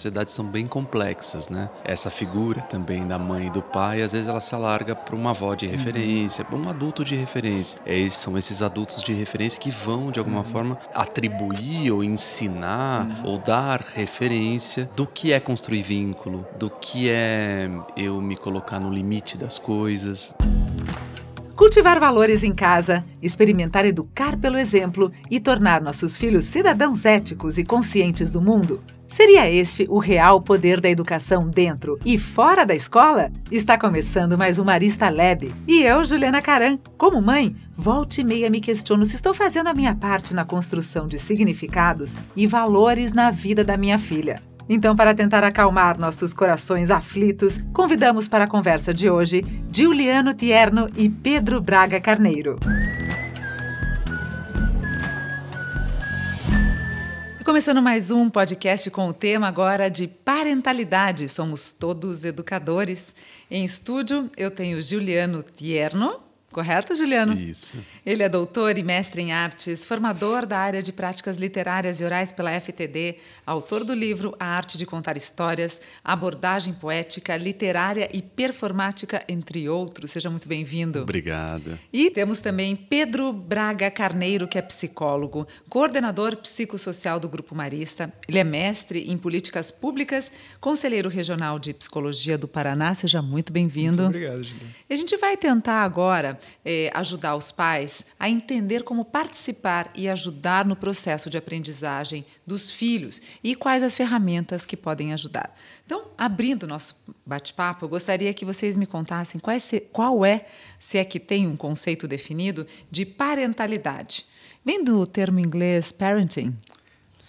sociedades são bem complexas, né? Essa figura também da mãe e do pai, às vezes ela se alarga para uma avó de referência, para um adulto de referência. É, são esses adultos de referência que vão, de alguma uhum. forma, atribuir ou ensinar uhum. ou dar referência do que é construir vínculo, do que é eu me colocar no limite das coisas. Cultivar valores em casa, experimentar educar pelo exemplo e tornar nossos filhos cidadãos éticos e conscientes do mundo. Seria este o real poder da educação dentro e fora da escola? Está começando mais um Marista Lab. E eu, Juliana Caran, como mãe, volte e meia me questiono se estou fazendo a minha parte na construção de significados e valores na vida da minha filha. Então, para tentar acalmar nossos corações aflitos, convidamos para a conversa de hoje Giuliano Tierno e Pedro Braga Carneiro. Começando mais um podcast com o tema agora de parentalidade. Somos todos educadores. Em estúdio, eu tenho Juliano Tierno. Correto, Juliano? Isso. Ele é doutor e mestre em artes, formador da área de práticas literárias e orais pela FTD, autor do livro A Arte de Contar Histórias, Abordagem Poética, Literária e Performática, entre outros. Seja muito bem-vindo. Obrigado. E temos também Pedro Braga Carneiro, que é psicólogo, coordenador psicossocial do Grupo Marista. Ele é mestre em políticas públicas, conselheiro regional de psicologia do Paraná. Seja muito bem-vindo. Muito obrigado, Juliano. E a gente vai tentar agora é, ajudar os pais a entender como participar e ajudar no processo de aprendizagem dos filhos e quais as ferramentas que podem ajudar. Então, abrindo nosso bate-papo, eu gostaria que vocês me contassem qual é, se é que tem um conceito definido, de parentalidade. Vem do termo inglês parenting.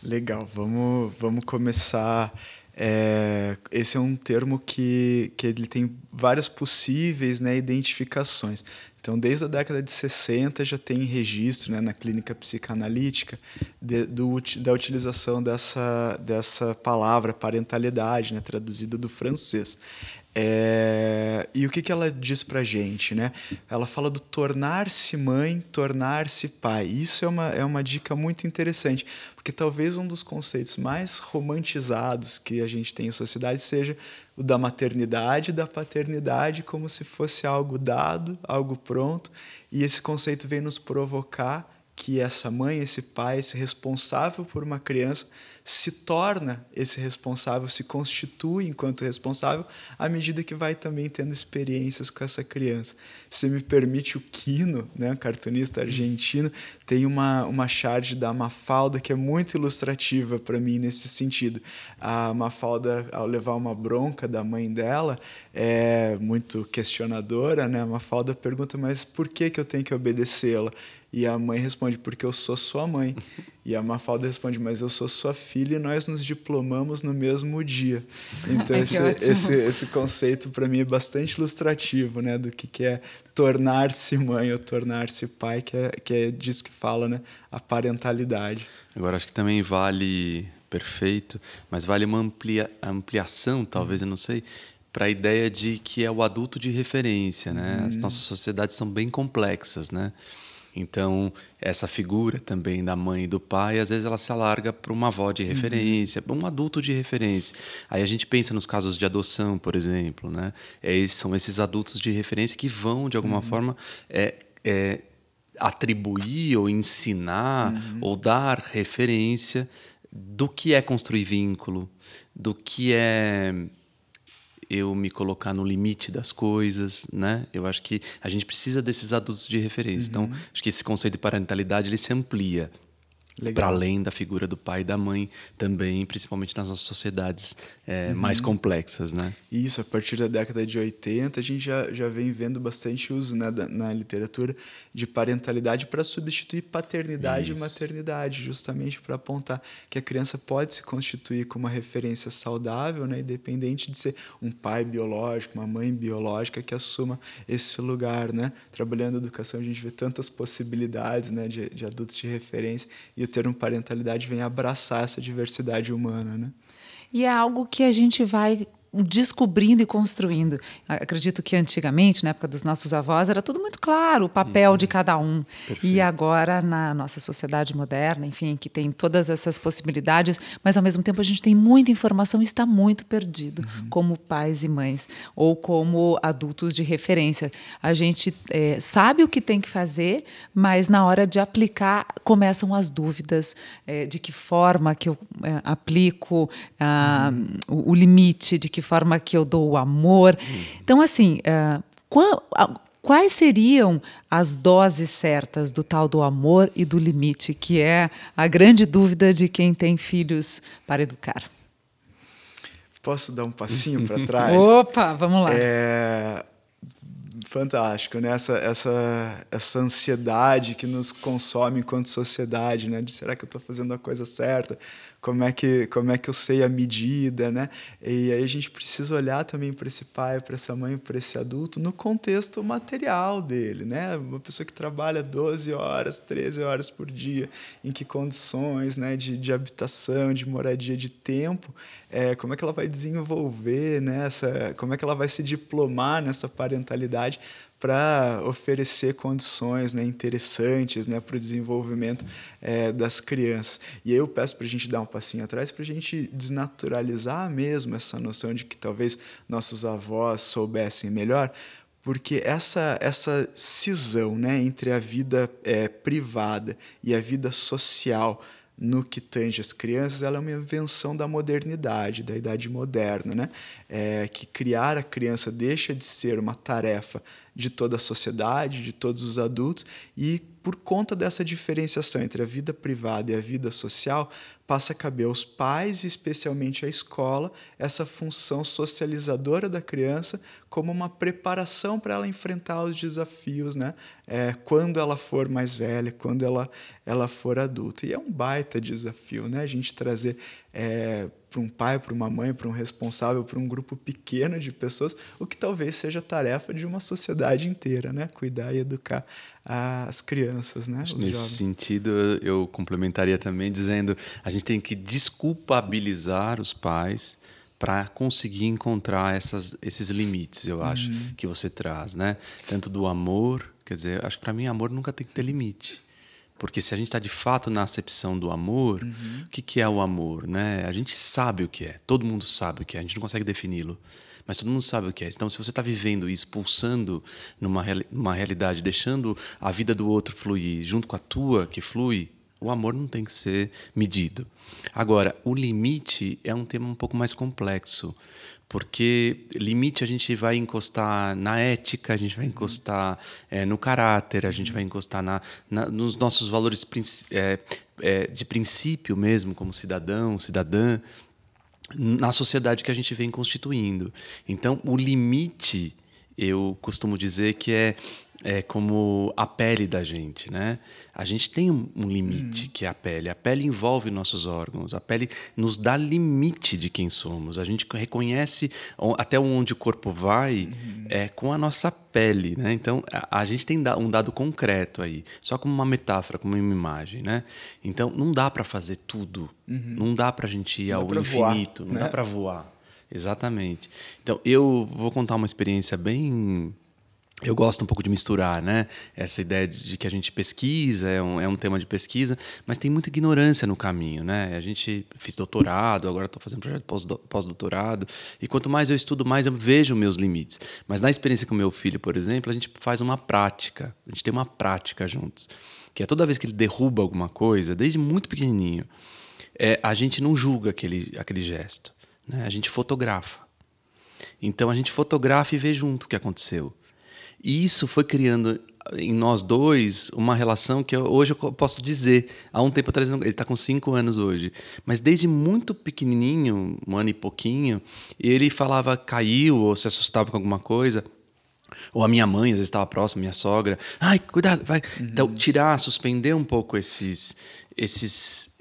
Legal, vamos, vamos começar. É, esse é um termo que, que ele tem várias possíveis né, identificações. Então, desde a década de 60 já tem registro né, na clínica psicanalítica de, do, da utilização dessa, dessa palavra parentalidade, né, traduzida do francês. É, e o que, que ela diz para gente? Né? Ela fala do tornar-se mãe, tornar-se pai. Isso é uma, é uma dica muito interessante, porque talvez um dos conceitos mais romantizados que a gente tem em sociedade seja o da maternidade e da paternidade como se fosse algo dado, algo pronto, e esse conceito vem nos provocar que essa mãe, esse pai, esse responsável por uma criança se torna esse responsável, se constitui enquanto responsável à medida que vai também tendo experiências com essa criança. Se me permite, o Quino, né, um cartunista argentino, tem uma, uma charge da Mafalda que é muito ilustrativa para mim nesse sentido. A Mafalda, ao levar uma bronca da mãe dela, é muito questionadora, né? A Mafalda pergunta, mas por que, que eu tenho que obedecê-la? E a mãe responde, porque eu sou sua mãe. E a Mafalda responde, mas eu sou sua filha e nós nos diplomamos no mesmo dia. Então, esse, esse, esse conceito para mim é bastante ilustrativo né, do que, que é tornar-se mãe ou tornar-se pai, que é, que é disso que fala né, a parentalidade. Agora, acho que também vale, perfeito, mas vale uma amplia, ampliação, talvez, eu não sei, para a ideia de que é o adulto de referência. Né? Hum. As nossas sociedades são bem complexas, né? Então, essa figura também da mãe e do pai, às vezes ela se alarga para uma avó de referência, uhum. um adulto de referência. Aí a gente pensa nos casos de adoção, por exemplo, né? É, são esses adultos de referência que vão, de alguma uhum. forma, é, é, atribuir ou ensinar uhum. ou dar referência do que é construir vínculo, do que é eu me colocar no limite das coisas, né? Eu acho que a gente precisa desses adultos de referência. Então, uhum. Então, acho que esse conceito de parentalidade ele se amplia para além da figura do pai e da mãe também, principalmente nas nossas sociedades é, uhum. mais complexas, né? Isso, a partir da década de 80 a gente já, já vem vendo bastante uso né, da, na literatura de parentalidade para substituir paternidade Isso. e maternidade, justamente para apontar que a criança pode se constituir como uma referência saudável, né, independente de ser um pai biológico, uma mãe biológica que assuma esse lugar, né? Trabalhando a educação a gente vê tantas possibilidades, né, de, de adultos de referência e o termo parentalidade vem abraçar essa diversidade humana, né? E é algo que a gente vai descobrindo e construindo. Acredito que antigamente, na época dos nossos avós, era tudo muito claro, o papel uhum. de cada um. Perfeito. E agora, na nossa sociedade moderna, enfim, que tem todas essas possibilidades, mas ao mesmo tempo a gente tem muita informação e está muito perdido, uhum. como pais e mães, ou como adultos de referência. A gente é, sabe o que tem que fazer, mas na hora de aplicar começam as dúvidas é, de que forma que eu é, aplico ah, uhum. o, o limite, de que que forma que eu dou o amor. Então, assim, uh, qual, quais seriam as doses certas do tal do amor e do limite, que é a grande dúvida de quem tem filhos para educar? Posso dar um passinho para trás? Opa, vamos lá. É fantástico, né? Essa, essa, essa ansiedade que nos consome enquanto sociedade, né? De será que eu estou fazendo a coisa certa? Como é que como é que eu sei a medida, né? E aí a gente precisa olhar também para esse pai, para essa mãe, para esse adulto no contexto material dele, né? Uma pessoa que trabalha 12 horas, 13 horas por dia, em que condições, né, de, de habitação, de moradia, de tempo, é, como é que ela vai desenvolver nessa, como é que ela vai se diplomar nessa parentalidade para oferecer condições né, interessantes né, para o desenvolvimento é, das crianças. E aí eu peço para a gente dar um passinho atrás para a gente desnaturalizar mesmo essa noção de que talvez nossos avós soubessem melhor, porque essa essa cisão né, entre a vida é, privada e a vida social no que tange as crianças, ela é uma invenção da modernidade, da idade moderna, né? É, que criar a criança deixa de ser uma tarefa de toda a sociedade, de todos os adultos, e por conta dessa diferenciação entre a vida privada e a vida social, passa a caber aos pais, e especialmente à escola, essa função socializadora da criança como uma preparação para ela enfrentar os desafios, né? É, quando ela for mais velha, quando ela, ela for adulta. E é um baita desafio, né? A gente trazer é, para um pai, para uma mãe, para um responsável, para um grupo pequeno de pessoas, o que talvez seja tarefa de uma sociedade inteira, né? Cuidar e educar as crianças, né? Nesse jovens. sentido, eu complementaria também dizendo a gente tem que desculpabilizar os pais para conseguir encontrar essas, esses limites, eu acho, uhum. que você traz, né? Tanto do amor, quer dizer, acho que para mim amor nunca tem que ter limite. Porque se a gente está de fato na acepção do amor, uhum. o que, que é o amor? Né? A gente sabe o que é, todo mundo sabe o que é, a gente não consegue defini-lo, mas todo mundo sabe o que é. Então, se você está vivendo isso, pulsando numa, numa realidade, deixando a vida do outro fluir junto com a tua que flui, o amor não tem que ser medido. Agora, o limite é um tema um pouco mais complexo, porque limite a gente vai encostar na ética, a gente vai encostar é, no caráter, a gente vai encostar na, na nos nossos valores é, é, de princípio mesmo, como cidadão, cidadã, na sociedade que a gente vem constituindo. Então, o limite, eu costumo dizer que é é como a pele da gente, né? A gente tem um, limite uhum. que é a pele. A pele envolve nossos órgãos. A pele nos dá limite de quem somos. A gente reconhece até onde o corpo vai uhum. é com a nossa pele, né? Então a, a, gente tem um dado concreto aí, só como uma metáfora, como uma imagem, né? Então não dá para fazer tudo. Uhum. Não dá para a gente ir ao infinito. Voar, não né? dá para voar. Exatamente. Então eu vou contar uma experiência bem eu gosto um pouco de misturar, né? Essa ideia de que a gente pesquisa, é um, é um tema de pesquisa, mas tem muita ignorância no caminho, né? A gente fiz doutorado, agora estou fazendo projeto pós-doutorado, e quanto mais eu estudo, mais eu vejo meus limites. Mas na experiência com meu filho, por exemplo, a gente faz uma prática, a gente tem uma prática juntos, que é toda vez que ele derruba alguma coisa, desde muito pequenininho, é, a gente não julga aquele, aquele gesto, né? A gente fotografa. Então a gente fotografa e vê junto o que aconteceu. E isso foi criando em nós dois uma relação que hoje eu posso dizer. Há um tempo atrás, ele está com cinco anos hoje, mas desde muito pequenininho, um ano e pouquinho, ele falava caiu ou se assustava com alguma coisa. Ou a minha mãe, às vezes estava próxima, minha sogra. Ai, cuidado, vai. Uhum. Então, tirar, suspender um pouco esses, esses,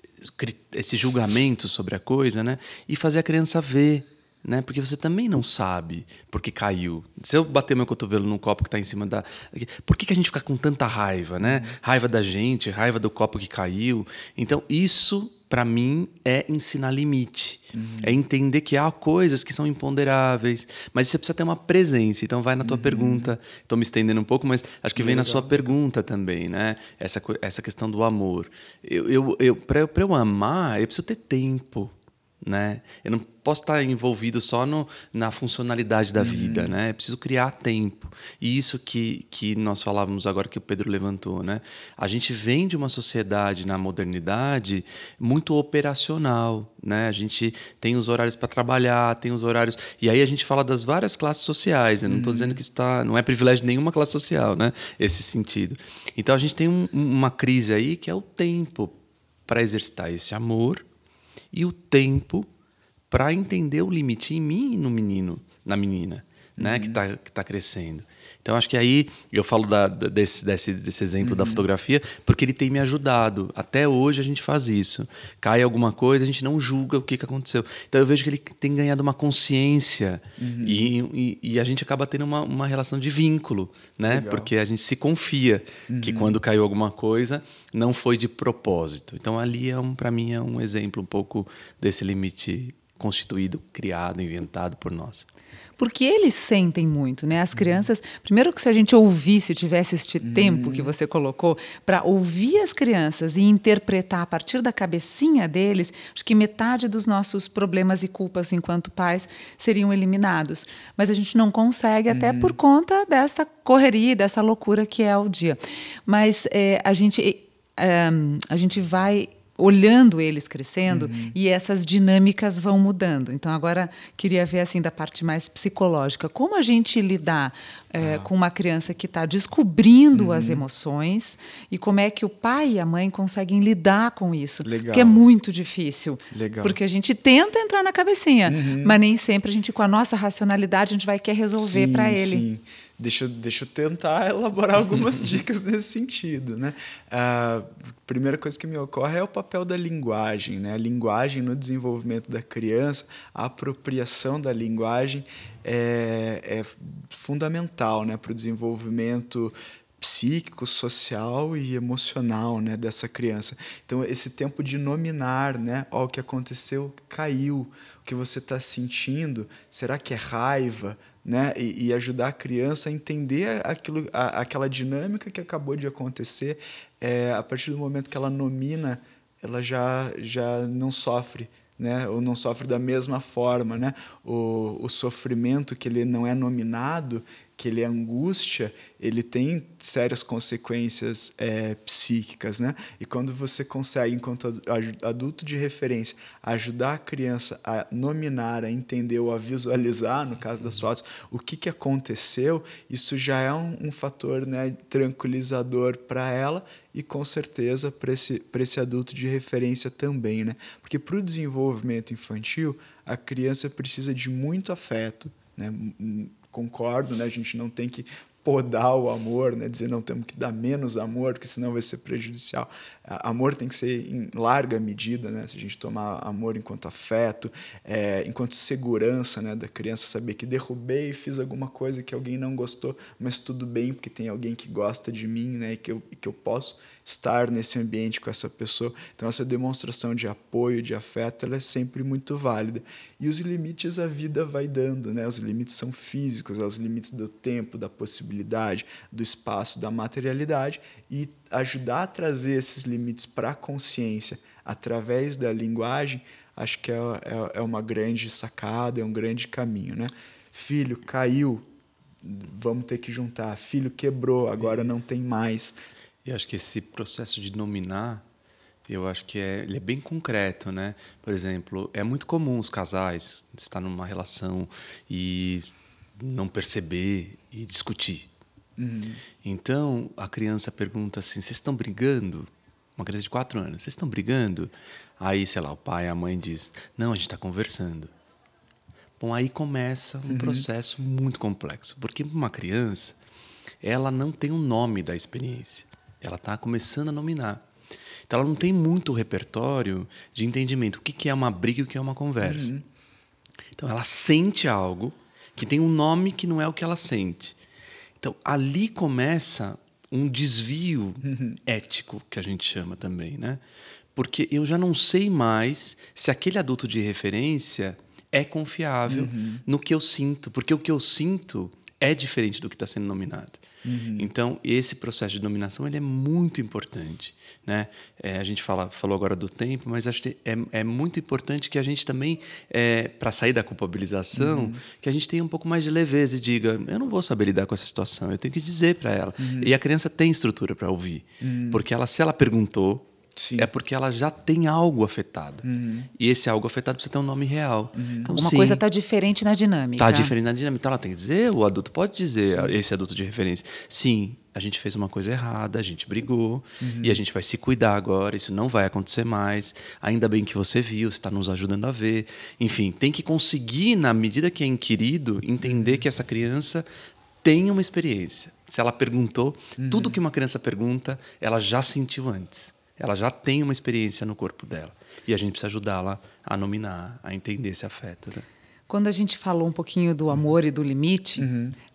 esses julgamentos sobre a coisa, né? E fazer a criança ver né? Porque você também não sabe porque caiu. Se eu bater meu cotovelo num copo que está em cima da, por que, que a gente fica com tanta raiva, né? Raiva da gente, raiva do copo que caiu. Então isso para mim, é ensinar limite. Uhum. É entender que há coisas que são imponderáveis, mas você precisa ter uma presença. Então, vai na tua uhum. pergunta. Estou me estendendo um pouco, mas acho que vem na sua pergunta também, né? Essa, essa questão do amor. Eu, eu, eu, Para eu, eu amar, eu preciso ter tempo né? Eu não posso estar envolvido só no, na funcionalidade da vida, uhum. né? Eu preciso criar tempo. E isso que, que nós falávamos agora que o Pedro levantou, né? A gente vem de uma sociedade na modernidade muito operacional, né? A gente tem os horários para trabalhar, tem os horários e aí a gente fala das várias classes sociais. Eu não estou uhum. dizendo que está, não é privilégio de nenhuma classe social, né? Esse sentido. Então a gente tem um, uma crise aí que é o tempo para exercitar esse amor e o tempo para entender o limite em mim e no menino, na menina, né, que está que tá crescendo. Então, acho que aí eu falo da, desse, desse, desse exemplo uhum. da fotografia, porque ele tem me ajudado. Até hoje a gente faz isso. Cai alguma coisa, a gente não julga o que, que aconteceu. Então, eu vejo que ele tem ganhado uma consciência uhum. e, e, e, a gente acaba tendo uma, uma relação de vínculo, né? Legal. Porque a gente se confia uhum. que quando caiu alguma coisa, não foi de propósito. Então, ali, é um, para mim, é um exemplo um pouco desse limite constituído, criado, inventado por nós porque eles sentem muito, né? As crianças, primeiro que se a gente ouvisse, tivesse este uhum. tempo que você colocou para ouvir as crianças e interpretar a partir da cabecinha deles, acho que metade dos nossos problemas e culpas enquanto pais seriam eliminados. Mas a gente não consegue até uhum. por conta desta correria, dessa loucura que é o dia. Mas é, a gente é, a gente vai olhando eles crescendo uhum. e essas dinâmicas vão mudando. Então agora queria ver assim da parte mais psicológica, como a gente lidar é, ah. com uma criança que está descobrindo uhum. as emoções e como é que o pai e a mãe conseguem lidar com isso, Legal. que é muito difícil, Legal. porque a gente tenta entrar na cabecinha, uhum. mas nem sempre a gente com a nossa racionalidade a gente vai querer resolver para ele. Sim. Deixa, deixa eu tentar elaborar algumas dicas nesse sentido. Né? A primeira coisa que me ocorre é o papel da linguagem. Né? A linguagem no desenvolvimento da criança, a apropriação da linguagem é, é fundamental né? para o desenvolvimento psíquico, social e emocional né, dessa criança. Então, esse tempo de nominar, né, ó, o que aconteceu caiu, o que você está sentindo, será que é raiva? Né? E, e, ajudar a criança a entender aquilo, a, aquela dinâmica que acabou de acontecer. É, a partir do momento que ela nomina, ela já, já não sofre, né? Ou não sofre da mesma forma, né? O, o sofrimento que ele não é nominado, que ele é angústia, ele tem sérias consequências é, psíquicas, né? E quando você consegue, enquanto adulto de referência, ajudar a criança a nominar, a entender ou a visualizar, no caso das fotos, o que, que aconteceu, isso já é um, um fator né, tranquilizador para ela e com certeza para esse, esse adulto de referência também, né? Porque para o desenvolvimento infantil, a criança precisa de muito afeto, né? Concordo, né? A gente não tem que podar o amor, né? dizer não temos que dar menos amor, porque senão vai ser prejudicial. Amor tem que ser em larga medida, né? Se a gente tomar amor enquanto afeto, é, enquanto segurança, né, da criança saber que derrubei, fiz alguma coisa que alguém não gostou, mas tudo bem porque tem alguém que gosta de mim, né, e que eu, que eu posso estar nesse ambiente com essa pessoa. Então, essa demonstração de apoio, de afeto, ela é sempre muito válida. E os limites a vida vai dando, né? Os limites são físicos, é os limites do tempo, da possibilidade, do espaço, da materialidade. E ajudar a trazer esses limites para a consciência através da linguagem, acho que é, é, é uma grande sacada, é um grande caminho, né? Filho, caiu, vamos ter que juntar. Filho quebrou, agora não tem mais. E acho que esse processo de nominar, eu acho que é, ele é bem concreto, né? Por exemplo, é muito comum os casais estar numa relação e não perceber e discutir. Uhum. Então, a criança pergunta assim: vocês estão brigando? Uma criança de quatro anos, vocês estão brigando? Aí, sei lá, o pai, a mãe diz: não, a gente está conversando. Bom, aí começa um uhum. processo muito complexo, porque uma criança, ela não tem o um nome da experiência. Ela está começando a nominar. Então ela não tem muito repertório de entendimento. O que é uma briga e o que é uma conversa. Uhum. Então ela sente algo que tem um nome que não é o que ela sente. Então ali começa um desvio uhum. ético, que a gente chama também, né? porque eu já não sei mais se aquele adulto de referência é confiável Uhum. no que eu sinto, porque o que eu sinto é diferente do que está sendo nominado. Uhum. Então, esse processo de dominação ele é muito importante. Né? É, a gente fala, falou agora do tempo, mas acho que é, é muito importante que a gente também, é, para sair da culpabilização, Uhum. que a gente tenha um pouco mais de leveza e diga: eu não vou saber lidar com essa situação, eu tenho que dizer para ela. Uhum. E a criança tem estrutura para ouvir, porque ela, se ela perguntou, Sim. é porque ela já tem algo afetado. E esse algo afetado precisa ter um nome real. Então, Alguma sim, coisa está diferente na dinâmica. Tá diferente na dinâmica. Então ela tem que dizer, o adulto pode dizer, esse adulto de referência. Sim, a gente fez uma coisa errada, a gente brigou Uhum. e a gente vai se cuidar agora, isso não vai acontecer mais. Ainda bem que você viu, você está nos ajudando a ver. Enfim, tem que conseguir, na medida que é inquirido, entender que essa criança tem uma experiência. Se ela perguntou, Uhum. tudo que uma criança pergunta, ela já sentiu antes. Ela já tem uma experiência no corpo dela. E a gente precisa ajudá-la a nominar, a entender esse afeto. Né? Quando a gente falou um pouquinho do amor e do limite,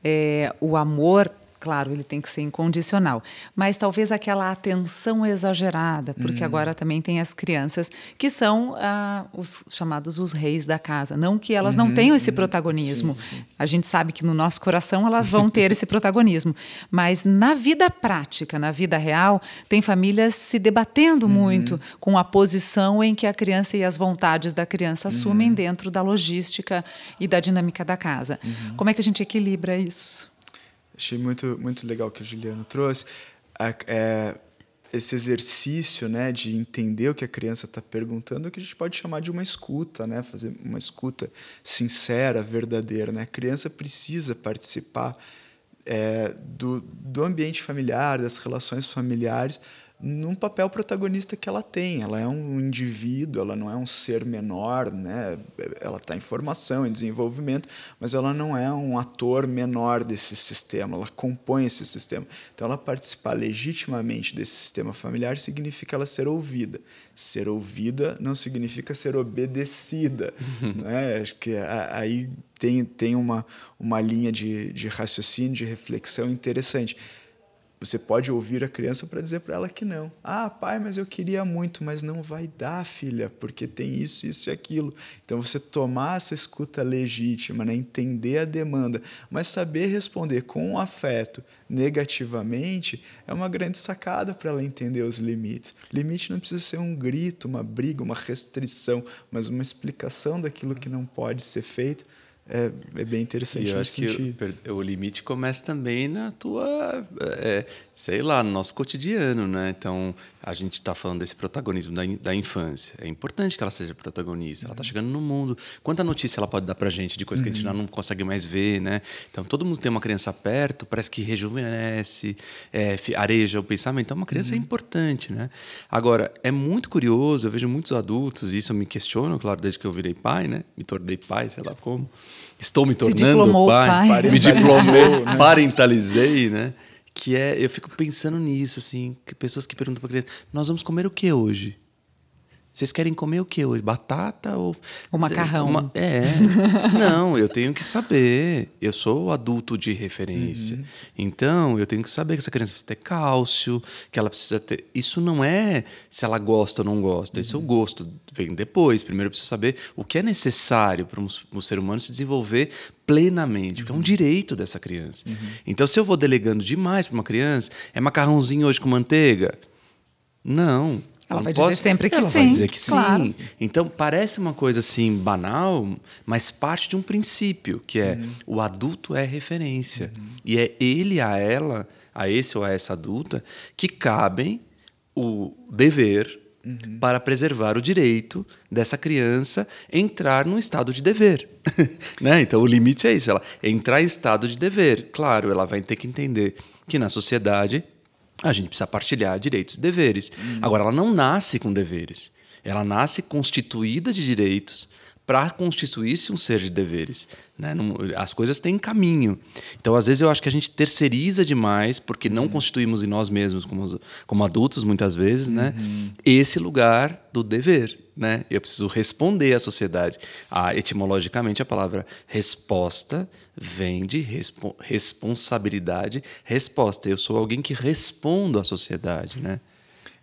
é, o amor, claro, ele tem que ser incondicional, mas talvez aquela atenção exagerada, porque agora também tem as crianças que são ah, os chamados os reis da casa. Não que elas não tenham esse protagonismo. A gente sabe que no nosso coração elas vão ter esse protagonismo, mas na vida prática, na vida real, tem famílias se debatendo muito com a posição em que a criança e as vontades da criança assumem dentro da logística e da dinâmica da casa. Como é que a gente equilibra isso? Achei muito, muito legal que o Juliano trouxe. A- é, esse exercício né, de entender o que a criança está perguntando, é o que a gente pode chamar de uma escuta, né? fazer uma escuta sincera, verdadeira. Né? A criança precisa participar é, do, do ambiente familiar, das relações familiares, num papel protagonista que ela tem. Ela é um indivíduo, ela não é um ser menor, né? ela está em formação, em desenvolvimento, mas ela não é um ator menor desse sistema, ela compõe esse sistema. Então, ela participar legitimamente desse sistema familiar significa ela ser ouvida. Ser ouvida não significa ser obedecida. né? Acho que aí tem, tem uma, uma linha de, de raciocínio, de reflexão interessante. Você pode ouvir a criança para dizer para ela que não. Ah, pai, mas eu queria muito, mas não vai dar, filha, porque tem isso, isso e aquilo. Então você tomar essa escuta legítima, né? entender a demanda, mas saber responder com afeto negativamente é uma grande sacada para ela entender os limites. Limite não precisa ser um grito, uma briga, uma restrição, mas uma explicação daquilo que não pode ser feito. É, é bem interessante E eu acho que sentido. o, per- o limite começa também na tua, é, sei lá, no nosso cotidiano, né? Então, a gente está falando desse protagonismo da, in- da infância. É importante que ela seja protagonista. Ela está chegando no mundo. Quanta notícia ela pode dar pra gente de coisa que a gente já não consegue mais ver, né? Então, todo mundo tem uma criança perto, parece que rejuvenesce, é, areja o pensamento. Então, uma criança é importante, né? Agora, é muito curioso, eu vejo muitos adultos, e isso eu me questiono, claro, desde que eu virei pai, né? Me tornei pai, sei lá como. Estou me tornando diplomou pai, pai. me diplomei, né? parentalizei, né? Que é, eu fico pensando nisso, assim, que pessoas que perguntam para criança, nós vamos comer o que hoje? Vocês querem comer o que hoje? Batata ou O macarrão. Uma- é. Não, eu tenho que saber. Eu sou o adulto de referência. Então, eu tenho que saber que essa criança precisa ter cálcio, que ela precisa ter. Isso não é se ela gosta ou não gosta. Isso é o gosto. Vem depois. Primeiro eu preciso saber o que é necessário para um, um ser humano se desenvolver plenamente, porque é um direito dessa criança. Então, se eu vou delegando demais para uma criança, é macarrãozinho hoje com manteiga? Não. Ela vai não dizer sempre que ela vai sim, dizer que claro. sim. Então, parece uma coisa assim banal, mas parte de um princípio, que é o adulto é referência. E é ele a ela, a esse ou a essa adulta, que cabem o dever para preservar o direito dessa criança entrar num estado de dever. né? Então, o limite é isso, ela entrar em estado de dever. Claro, ela vai ter que entender que na sociedade a gente precisa partilhar direitos e deveres. Agora, ela não nasce com deveres. Ela nasce constituída de direitos para constituir-se um ser de deveres. Né? Não- as coisas têm caminho. Então, às vezes, eu acho que a gente terceiriza demais, porque não constituímos em nós mesmos, como, como adultos, muitas vezes, né? esse lugar do dever. Né? Eu preciso responder à sociedade. Ah, etimologicamente, a palavra resposta vem de respo- responsabilidade, resposta. Eu sou alguém que respondo à sociedade. Né?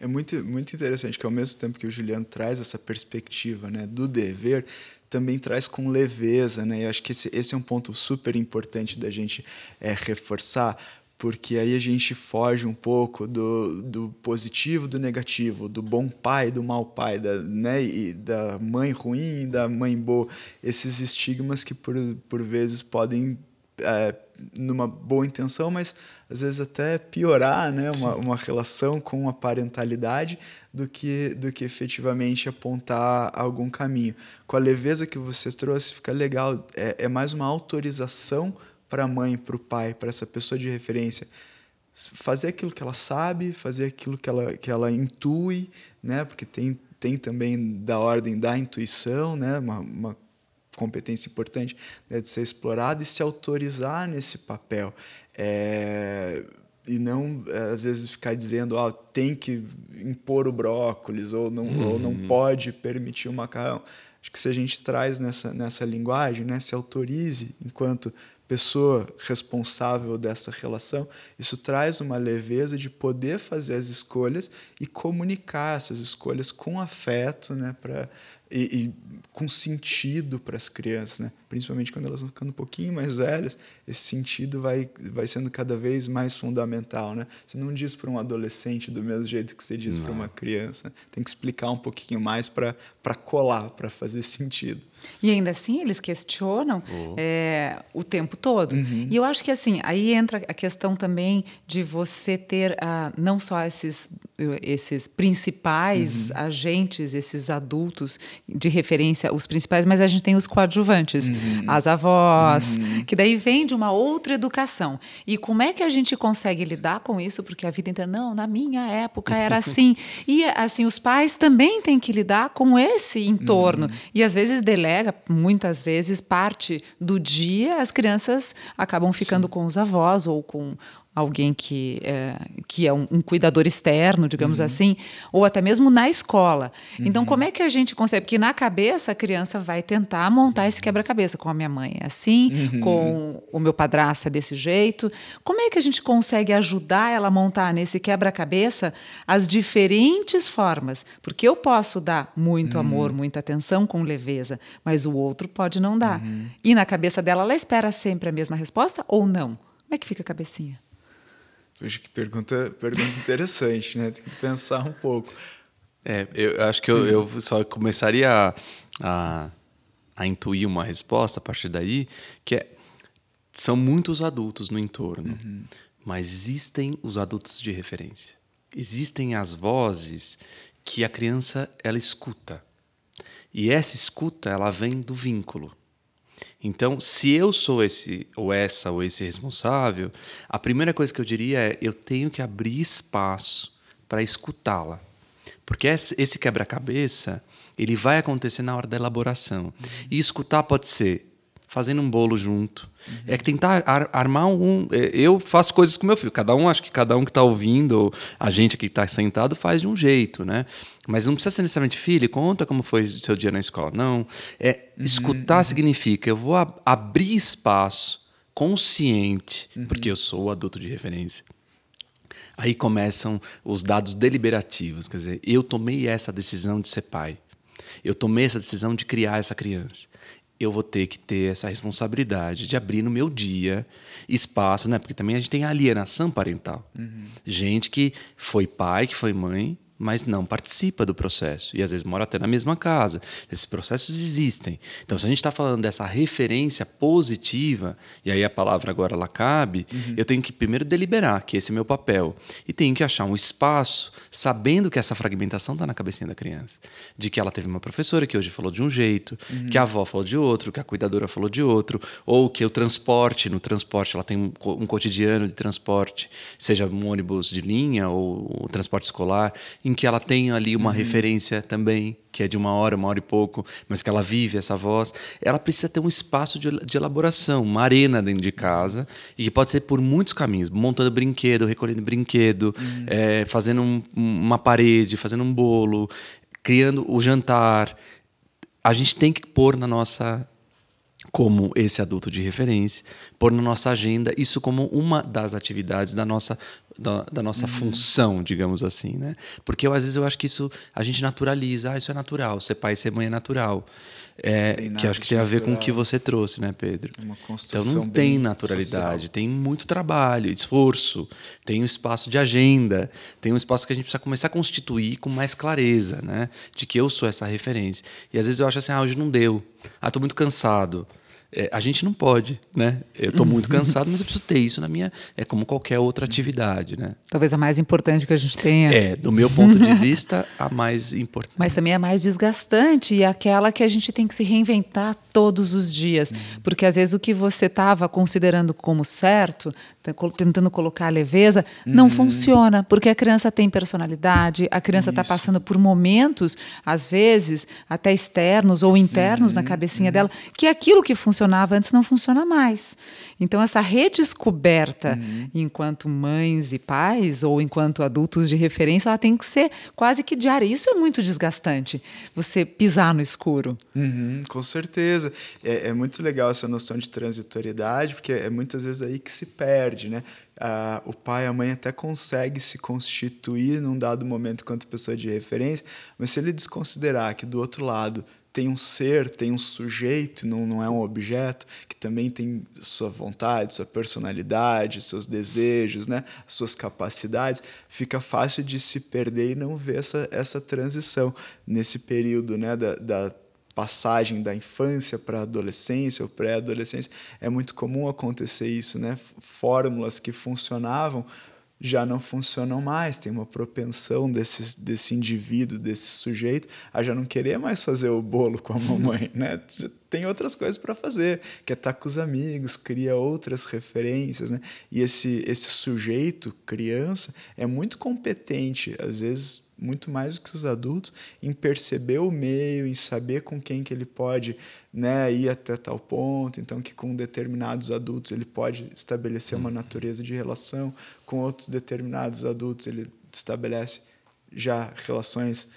É muito, muito interessante que ao mesmo tempo que o Juliano traz essa perspectiva né, do dever, também traz com leveza, né? Eu acho que esse, esse é um ponto super importante da gente é, reforçar, porque aí a gente foge um pouco do, do positivo do negativo, do bom pai do mau pai, da, né, e da mãe ruim da mãe boa, esses estigmas que por, por vezes podem, é, numa boa intenção, mas às vezes até piorar né, uma, uma relação com a parentalidade do que, do que efetivamente apontar algum caminho. Com a leveza que você trouxe, fica legal. É, é mais uma autorização para a mãe, para o pai, para essa pessoa de referência. Fazer aquilo que ela sabe, fazer aquilo que ela, que ela intui, né? porque tem, tem também da ordem da intuição, né? uma, uma competência importante né? de ser explorada e se autorizar nesse papel. É, e não é, às vezes ficar dizendo ah, tem que impor o brócolis ou não, uhum. ou não uhum. pode permitir o macarrão. Acho que se a gente traz nessa, nessa linguagem, né, se autorize enquanto pessoa responsável dessa relação, isso traz uma leveza de poder fazer as escolhas e comunicar essas escolhas com afeto, né, para e, e com sentido para as crianças, né? principalmente quando elas vão ficando um pouquinho mais velhas, esse sentido vai, vai sendo cada vez mais fundamental. Né? Você não diz para um adolescente do mesmo jeito que você diz para uma criança. Tem que explicar um pouquinho mais para colar, para fazer sentido. E ainda assim eles questionam oh. é, o tempo todo. Uhum. E eu acho que assim aí entra a questão também de você ter uh, não só esses esses principais uhum. agentes, esses adultos de referência, os principais, mas a gente tem os coadjuvantes, uhum. as avós, uhum. que daí vem de uma outra educação. E como é que a gente consegue lidar com isso? Porque a vida inteira, não, na minha época era assim. e assim, os pais também têm que lidar com esse entorno. Uhum. E às vezes muitas vezes, parte do dia, as crianças acabam ficando Sim. com os avós ou com alguém que é, que é um, um cuidador externo, digamos uhum. assim, ou até mesmo na escola. Então, uhum. Então, como é que a gente consegue? Porque na cabeça a criança vai tentar montar esse quebra-cabeça com a minha mãe é assim, uhum. com o meu padrasto é desse jeito. Como é que a gente consegue ajudar ela a montar nesse quebra-cabeça as diferentes formas? Porque eu posso dar muito amor, uhum. muita atenção com leveza, mas o outro pode não dar. Uhum. E na cabeça dela, ela espera sempre a mesma resposta ou não? Como é que fica a cabecinha? Puxa, que pergunta, pergunta interessante, né? Tem que pensar um pouco. É, eu acho que eu, eu só começaria a, a, a, intuir uma resposta a partir daí, que é, são muitos adultos no entorno, uhum. mas existem os adultos de referência. Existem as vozes que a criança ela escuta. E essa escuta ela vem do vínculo. Então, se eu sou esse ou essa ou esse responsável, a primeira coisa que eu diria é eu tenho que abrir espaço para escutá-la. Porque esse quebra-cabeça, ele vai acontecer na hora da elaboração. Uhum. E escutar pode ser fazendo um bolo junto. Uhum. É que tentar ar, armar um. É, eu faço coisas com meu filho. Cada um, acho que cada um que está ouvindo, a gente aqui que está sentado, faz de um jeito, né? Mas não precisa ser necessariamente, filho, conta como foi o seu dia na escola. Não. É, uhum. Escutar uhum. significa eu vou ab abrir espaço consciente, uhum. porque eu sou o adulto de referência. Aí começam os dados deliberativos, quer dizer, eu tomei essa decisão de ser pai. Eu tomei essa decisão de criar essa criança eu vou ter que ter essa responsabilidade de abrir no meu dia espaço, né? Porque também a gente tem alienação parental. Uhum. Gente que foi pai, que foi mãe, mas não participa do processo. E às vezes mora até na mesma casa. Esses processos existem. Então, se a gente está falando dessa referência positiva, e aí a palavra agora ela cabe, uhum. eu tenho que primeiro deliberar que esse é meu papel. E tenho que achar um espaço, sabendo que essa fragmentação está na cabecinha da criança. De que ela teve uma professora que hoje falou de um jeito, uhum. que a avó falou de outro, que a cuidadora falou de outro, ou que o transporte, no transporte, ela tem um, um cotidiano de transporte, seja um ônibus de linha ou o transporte escolar, em que ela tem ali uma uhum. referência também, que é de uma hora, uma hora e pouco, mas que ela vive essa voz, ela precisa ter um espaço de, de elaboração, uma arena dentro de casa, e que pode ser por muitos caminhos, montando brinquedo, recolhendo brinquedo, uhum. é, fazendo um, uma parede, fazendo um bolo, criando o jantar. A gente tem que pôr na nossa como esse adulto de referência, pôr na nossa agenda isso como uma das atividades da nossa da, da nossa uhum. função, digamos assim, né? Porque eu, às vezes eu acho que isso a gente naturaliza, ah, isso é natural, ser pai e ser mãe é natural. É, que acho que tem a ver natural. com o que você trouxe, né, Pedro? É então não tem naturalidade, social. tem muito trabalho, esforço, tem um espaço de agenda, tem um espaço que a gente precisa começar a constituir com mais clareza, né? De que eu sou essa referência. E às vezes eu acho assim, ah, hoje não deu, ah, estou muito cansado. É, a gente não pode, né? Eu estou muito uhum. cansado, mas eu preciso ter isso na minha. É como qualquer outra atividade, né? Talvez a mais importante que a gente tenha. É, do meu ponto de vista, a mais importante. Mas também é a mais desgastante e aquela que a gente tem que se reinventar todos os dias. Uhum. Porque às vezes o que você estava considerando como certo, tá tentando colocar leveza, uhum. não funciona. Porque a criança tem personalidade, a criança está passando por momentos, às vezes, até externos ou internos na uhum. cabecinha dela, que aquilo que funciona funcionava antes não funciona mais. Então, essa redescoberta, uhum. enquanto mães e pais, ou enquanto adultos de referência, ela tem que ser quase que diária. Isso é muito desgastante, você pisar no escuro. Uhum, com certeza. É, é, muito legal essa noção de transitoriedade, porque é muitas vezes aí que se perde, né? Ah, o pai e a mãe até consegue se constituir num dado momento enquanto pessoa de referência, mas se ele desconsiderar que do outro lado tem um ser, tem um sujeito, não, não é um objeto, que também tem sua vontade, sua personalidade, seus desejos, né? suas capacidades, fica fácil de se perder e não ver essa, essa transição nesse período né? da, da passagem da infância para a adolescência ou pré-adolescência. É muito comum acontecer isso, né? Fórmulas que funcionavam já não funcionam mais, tem uma propensão desse, desse indivíduo, desse sujeito, a já não querer mais fazer o bolo com a mamãe, né? Tem outras coisas para fazer, quer estar tá com os amigos, cria outras referências, né? E esse, esse sujeito, criança, é muito competente, às vezes muito mais do que os adultos, em perceber o meio, em saber com quem que ele pode né, ir até tal ponto, então que com determinados adultos ele pode estabelecer uma natureza de relação, com outros determinados adultos ele estabelece já relações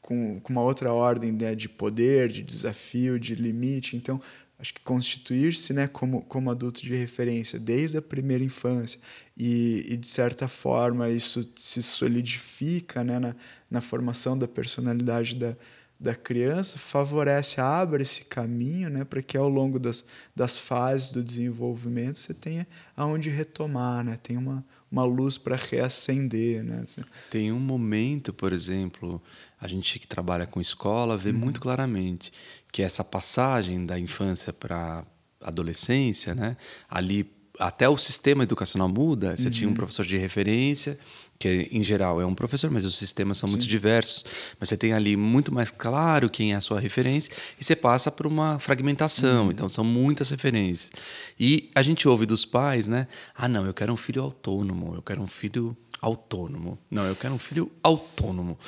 com, com uma outra ordem né, de poder, de desafio, de limite. Então, acho que constituir-se né, como, como adulto de referência desde a primeira infância e, e de certa forma isso se solidifica né, na, na formação da personalidade da, da criança, favorece, abre esse caminho né, para que ao longo das, das fases do desenvolvimento você tenha aonde retomar, né, tem uma, uma luz para reacender. Né? Assim. Tem um momento, por exemplo, a gente que trabalha com escola vê uhum. muito claramente que essa passagem da infância para adolescência, né? ali até o sistema educacional muda. Você uhum. tinha um uhum. professor de referência, que em geral é um professor, mas os sistemas são Sim. muito diversos. Mas você tem ali muito mais claro quem é a sua referência e você passa por uma fragmentação. Uhum. Então são muitas referências. E a gente ouve dos pais, né? Ah, não, eu quero um filho autônomo, eu quero um filho autônomo. Não, eu quero um filho autônomo.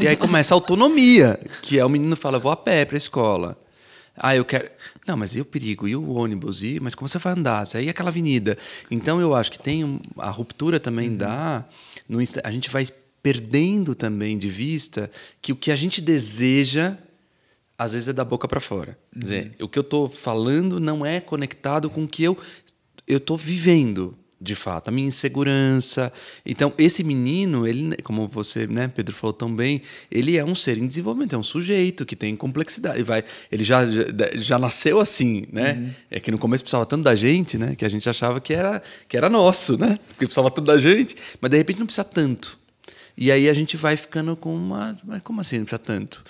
e aí começa a autonomia, que é o menino fala, vou a pé para a escola. Ah, eu quero. Não, mas e o perigo? E o ônibus? E... Mas como você vai andar? E aquela avenida? Então eu acho que tem a ruptura também uhum. da. No... A gente vai perdendo também de vista que o que a gente deseja às vezes é da boca para fora. Quer dizer, uhum. o que eu estou falando não é conectado com o que eu eu estou vivendo de fato, a minha insegurança. Então, esse menino, ele, como você, né, Pedro falou tão bem, ele é um ser em desenvolvimento, é um sujeito que tem complexidade. Vai, ele já, já, nasceu assim, né? Uhum. É que no começo precisava tanto da gente, né? Que a gente achava que era, que era nosso, né? Porque precisava tanto da gente, mas de repente não precisa tanto. E aí a gente vai ficando com uma. Mas como assim não precisa tanto?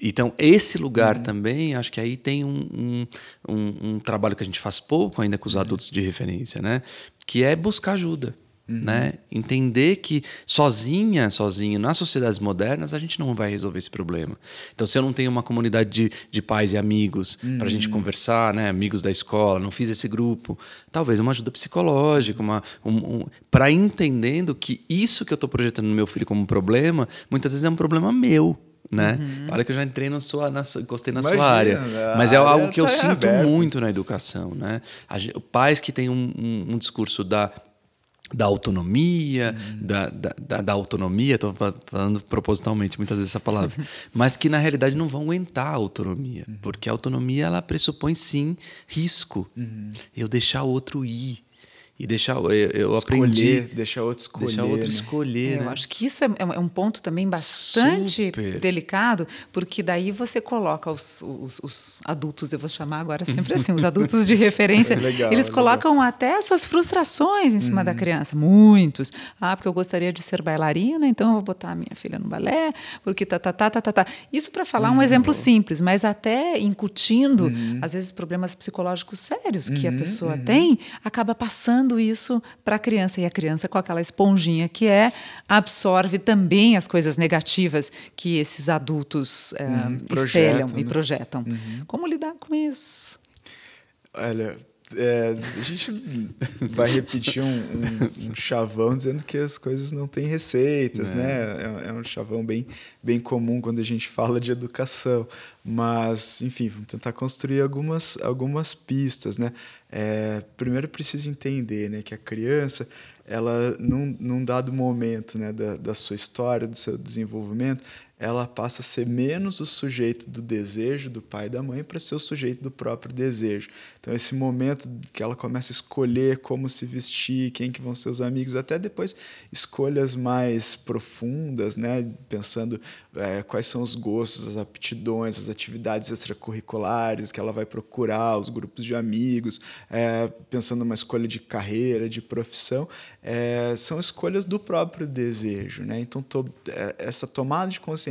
Então, esse lugar uhum. também, acho que aí tem um, um, um, um, trabalho que a gente faz pouco ainda com os uhum. adultos de referência, né? Que é buscar ajuda. Uhum. Né? Entender que sozinha, sozinho, nas sociedades modernas, a gente não vai resolver esse problema. Então, se eu não tenho uma comunidade de, de pais e amigos uhum. para a gente conversar, né? amigos da escola, não fiz esse grupo, talvez uma ajuda psicológica, uma, um, um, para entendendo que isso que eu estou projetando no meu filho como um problema, muitas vezes é um problema meu né? Uhum. Olha que eu já entrei na sua, na sua encostei na Imagina, sua área. Mas é algo que eu tá sinto aberto. muito na educação, né? Pais que têm um, um, um discurso da da autonomia, uhum. da, da, da, autonomia, estou falando propositalmente muitas vezes essa palavra, mas que na realidade não vão aguentar a autonomia, uhum. porque a autonomia ela pressupõe sim risco. Uhum. Eu deixar o outro ir, E deixar, eu, eu escolher, aprendi. Deixar outro escolher. Deixar outro né? escolher. É, né? Eu acho que isso é, é um ponto também bastante Super. delicado, porque daí você coloca os, os, os adultos, eu vou chamar agora sempre assim, os adultos de referência, É legal, eles é colocam até as suas frustrações em cima da criança, muitos. Ah, porque eu gostaria de ser bailarina, então eu vou botar a minha filha no balé, porque tá, tá, tá, tá, tá, tá. Isso para falar um exemplo simples, mas até incutindo, às vezes, problemas psicológicos sérios que a pessoa tem, acaba passando isso para a criança. E a criança, com aquela esponjinha que é, absorve também as coisas negativas que esses adultos projetam, espelham e né? projetam. Como lidar com isso? Olha, é, a gente vai repetir um, um- um chavão dizendo que as coisas não têm receitas, né? É, é um chavão bem, bem comum quando a gente fala de educação. Mas, enfim, vamos tentar construir algumas, algumas pistas, né? É, primeiro precisa entender né, que a criança, ela, num, num dado momento né, da, da sua história, do seu desenvolvimento, ela passa a ser menos o sujeito do desejo do pai e da mãe para ser o sujeito do próprio desejo. Então esse momento que ela começa a escolher como se vestir, quem que vão ser os amigos, até depois escolhas mais profundas, né, pensando eh, quais são os gostos, as aptidões, as atividades extracurriculares que ela vai procurar, os grupos de amigos, eh, pensando numa escolha de carreira, de profissão, eh, são escolhas do próprio desejo, né? Então to- eh, essa tomada de consciência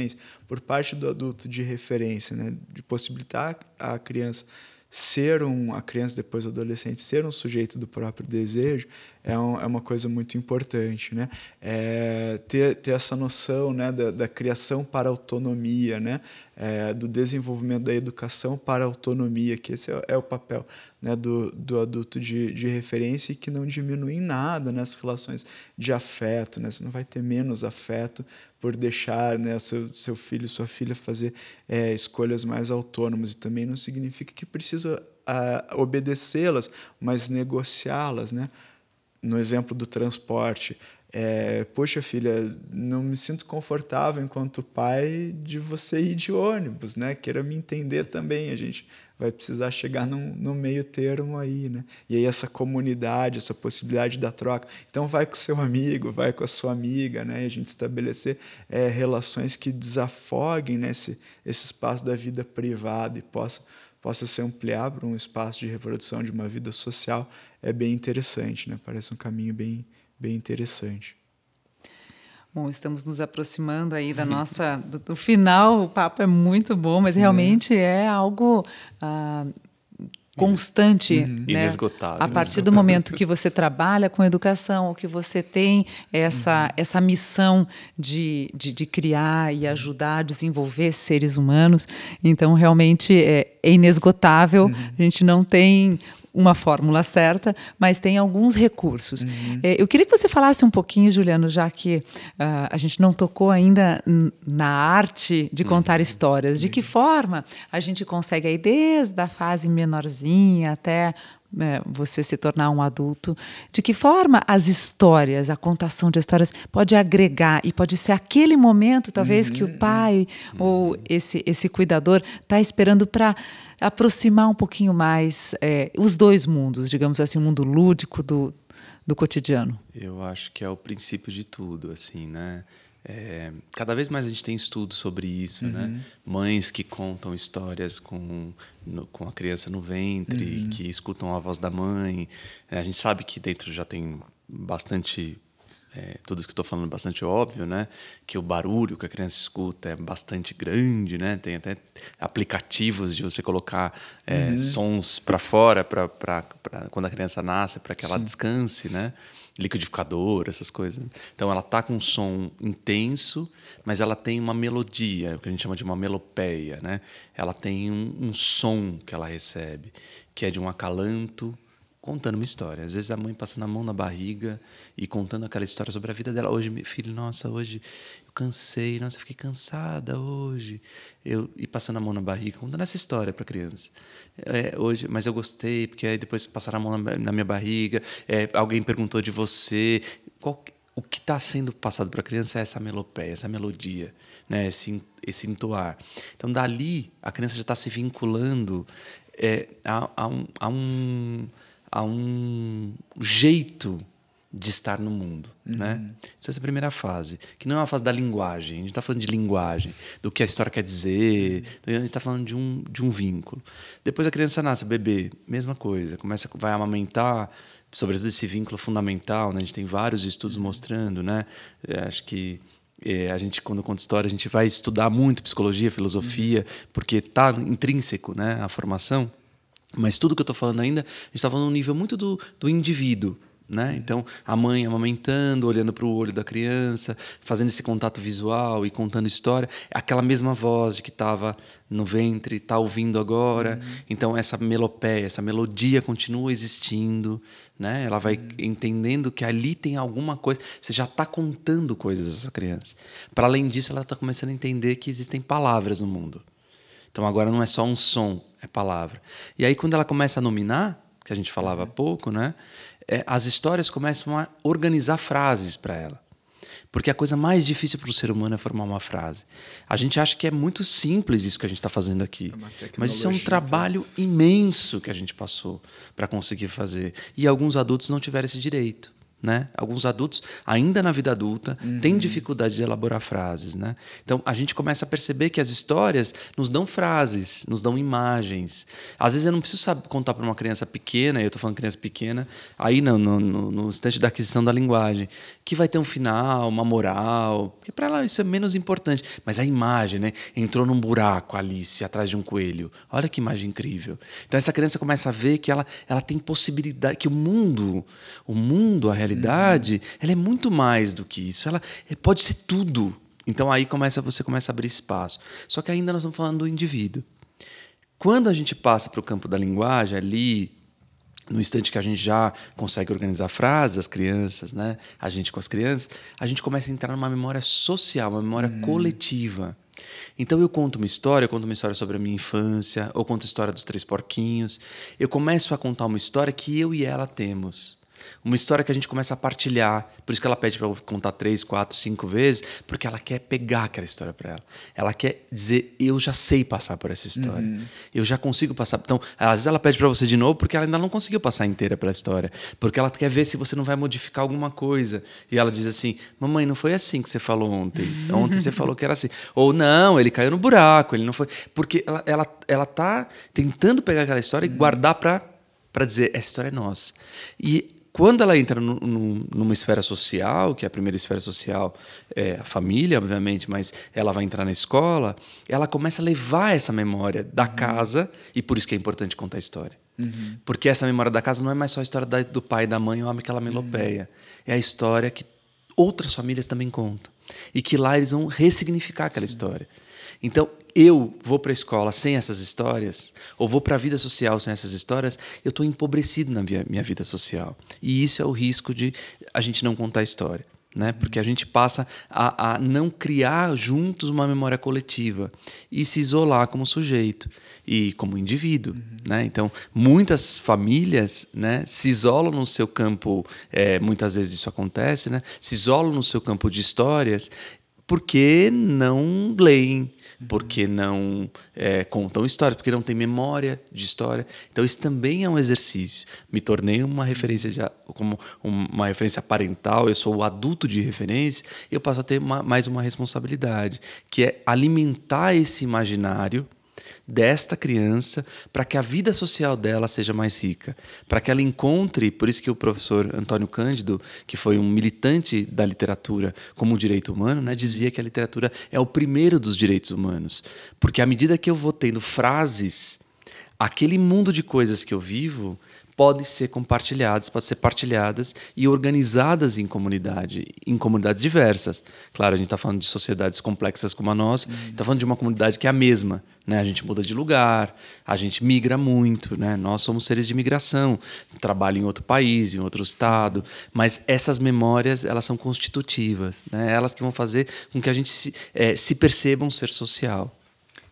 por parte do adulto de referência, né, de possibilitar a criança ser um a criança depois o adolescente ser um sujeito do próprio desejo é, um, é uma coisa muito importante né é, ter, ter essa noção né da, da criação para autonomia né é, do desenvolvimento da educação para autonomia que esse é, é o papel né do, do adulto de, de referência e que não diminui em nada nas relações de afeto né você não vai ter menos afeto por deixar né, seu, seu filho, sua filha fazer é, escolhas mais autônomas. E também não significa que precisa ah, obedecê-las, mas negociá-las. Né? No exemplo do transporte, é, poxa filha, não me sinto confortável enquanto pai de você ir de ônibus, né? Queira me entender também, a gente vai precisar chegar num, num meio termo aí, né? E aí essa comunidade, essa possibilidade da troca. Então vai com seu amigo, vai com a sua amiga, né? E a gente estabelecer é, relações que desafoguem né, esse, esse espaço da vida privada e possa, possa se ampliar para um espaço de reprodução de uma vida social é bem interessante, né? Parece um caminho bem, bem interessante. Bom, estamos nos aproximando aí da nossa do, do final. O papo é muito bom, mas realmente é algo ah, constante, né? Inesgotável. A partir do momento que você trabalha com educação, que você tem essa essa missão de, de, de criar e ajudar a desenvolver seres humanos, então realmente é, é inesgotável. A gente não tem uma fórmula certa, mas tem alguns recursos. É, eu queria que você falasse um pouquinho, Juliano, já que ah, a gente não tocou ainda na arte de contar histórias. De que forma a gente consegue aí desde a fase menorzinha até né, você se tornar um adulto, de que forma as histórias, a contação de histórias pode agregar e pode ser aquele momento, talvez, que o pai ou esse, esse cuidador está esperando para aproximar um pouquinho mais é, os dois mundos, digamos assim, o mundo lúdico do, do cotidiano. Eu acho que é o princípio de tudo, assim, né? É, cada vez mais a gente tem estudos sobre isso, né? Mães que contam histórias com, no- com a criança no ventre, que escutam a voz da mãe. É, a gente sabe que dentro já tem bastante é, tudo isso que eu estou falando é bastante óbvio, né? Que o barulho que a criança escuta é bastante grande, né? Tem até aplicativos de você colocar é, sons para fora para quando a criança nasce, para que ela descanse, né? Liquidificador, essas coisas. Então ela tá com um som intenso, mas ela tem uma melodia, o que a gente chama de uma melopeia, né? Ela tem um, um som que ela recebe, que é de um acalanto, contando uma história. Às vezes a mãe passando a mão na barriga e contando aquela história sobre a vida dela. Hoje, meu filho, nossa, hoje eu cansei, nossa, eu fiquei cansada hoje. Eu, e passando a mão na barriga, contando essa história para criança. É, hoje, mas eu gostei, porque aí depois passaram a mão na, na minha barriga, é, alguém perguntou de você. Qual, o que está sendo passado para a criança é essa melopeia, essa melodia, né? esse, esse entoar. Então, dali, a criança já está se vinculando é, a, a um, a um a um jeito de estar no mundo, uhum. né? Essa é a primeira fase, que não é uma fase da linguagem. A gente está falando de linguagem, do que a história quer dizer. A gente está falando de um, de um vínculo. Depois a criança nasce, bebê, mesma coisa. Começa, vai amamentar, sobretudo esse vínculo fundamental. Né? A gente tem vários estudos uhum. mostrando, né? É, acho que é, a gente quando conta história a gente vai estudar muito psicologia, filosofia, uhum. porque está intrínseco, né? A formação. Mas tudo que eu estou falando ainda, a gente está falando um nível muito do, do indivíduo. Né? Então, a mãe amamentando, olhando para o olho da criança, fazendo esse contato visual e contando história, aquela mesma voz que estava no ventre, está ouvindo agora. Uhum. Então, essa melopeia, essa melodia continua existindo. Né? Ela vai uhum. entendendo que ali tem alguma coisa. Você já está contando coisas essa criança. Para além disso, ela está começando a entender que existem palavras no mundo. Então, agora não é só um som, é palavra. E aí, quando ela começa a nominar, que a gente falava há pouco, né? é, as histórias começam a organizar frases para ela. Porque a coisa mais difícil para o ser humano é formar uma frase. A gente acha que é muito simples isso que a gente está fazendo aqui. É mas isso é um trabalho imenso que a gente passou para conseguir fazer. E alguns adultos não tiveram esse direito. Né? Alguns adultos, ainda na vida adulta, uhum. têm dificuldade de elaborar frases. Né? Então, a gente começa a perceber que as histórias nos dão frases, nos dão imagens. Às vezes, eu não preciso saber contar para uma criança pequena, eu estou falando criança pequena, aí não, no, no, no, instante da aquisição da linguagem, que vai ter um final, uma moral, porque para ela isso é menos importante. Mas a imagem, né? entrou num buraco, Alice, atrás de um coelho. Olha que imagem incrível. Então, essa criança começa a ver que ela, ela tem possibilidade, que o mundo, o mundo, a realidade, realidade, uhum. ela é muito mais do que isso. Ela é, pode ser tudo. Então aí começa você começa a abrir espaço. Só que ainda nós estamos falando do indivíduo. Quando a gente passa para o campo da linguagem ali, no instante que a gente já consegue organizar frases, as crianças, né? A gente com as crianças, a gente começa a entrar numa memória social, uma memória uhum. coletiva. Então eu conto uma história, eu conto uma história sobre a minha infância, ou conto a história dos três porquinhos. Eu começo a contar uma história que eu e ela temos uma história que a gente começa a partilhar. Por isso que ela pede para eu contar três, quatro, cinco vezes, porque ela quer pegar aquela história para ela. Ela quer dizer: eu já sei passar por essa história. Uhum. Eu já consigo passar. Então, às vezes ela pede para você de novo porque ela ainda não conseguiu passar inteira pela história, porque ela quer ver se você não vai modificar alguma coisa. E ela diz assim: mamãe, não foi assim que você falou ontem. Ontem você falou que era assim. Ou não, ele caiu no buraco. Ele não foi. Porque ela, ela, ela tá tentando pegar aquela história uhum. e guardar para para dizer essa história é nossa. E quando ela entra no, no, numa esfera social, que é a primeira esfera social é a família, obviamente, mas ela vai entrar na escola, ela começa a levar essa memória da uhum. casa, e por isso que é importante contar a história. Uhum. Porque essa memória da casa não é mais só a história da, do pai e da mãe, o homem que ela melopeia. Uhum. É a história que outras famílias também contam. E que lá eles vão ressignificar aquela Sim. história. Então, eu vou para a escola sem essas histórias, ou vou para a vida social sem essas histórias, eu estou empobrecido na minha, minha vida social. E isso é o risco de a gente não contar a história. Né? Porque a gente passa a, a, não criar juntos uma memória coletiva e se isolar como sujeito e como indivíduo. Uhum. Né? Então, muitas famílias né, se isolam no seu campo, é, muitas vezes isso acontece, né? se isolam no seu campo de histórias porque não leem, porque não é, contam histórias, porque não tem memória de história. Então isso também é um exercício. Me tornei uma referência de, como uma referência parental. Eu sou o adulto de referência. Eu passo a ter uma, mais uma responsabilidade, que é alimentar esse imaginário desta criança para que a vida social dela seja mais rica, para que ela encontre, por isso que o professor Antônio Cândido, que foi um militante da literatura como direito humano, né, dizia que a literatura é o primeiro dos direitos humanos, porque à medida que eu vou tendo frases, aquele mundo de coisas que eu vivo podem ser compartilhadas, podem ser partilhadas e organizadas em comunidade, em comunidades diversas. Claro, a gente está falando de sociedades complexas como a nossa, está uhum. falando de uma comunidade que é a mesma. Né? A gente muda de lugar, a gente migra muito, né? nós somos seres de migração, trabalho em outro país, em outro estado, mas essas memórias elas são constitutivas, né? elas que vão fazer com que a gente se, é, se perceba um ser social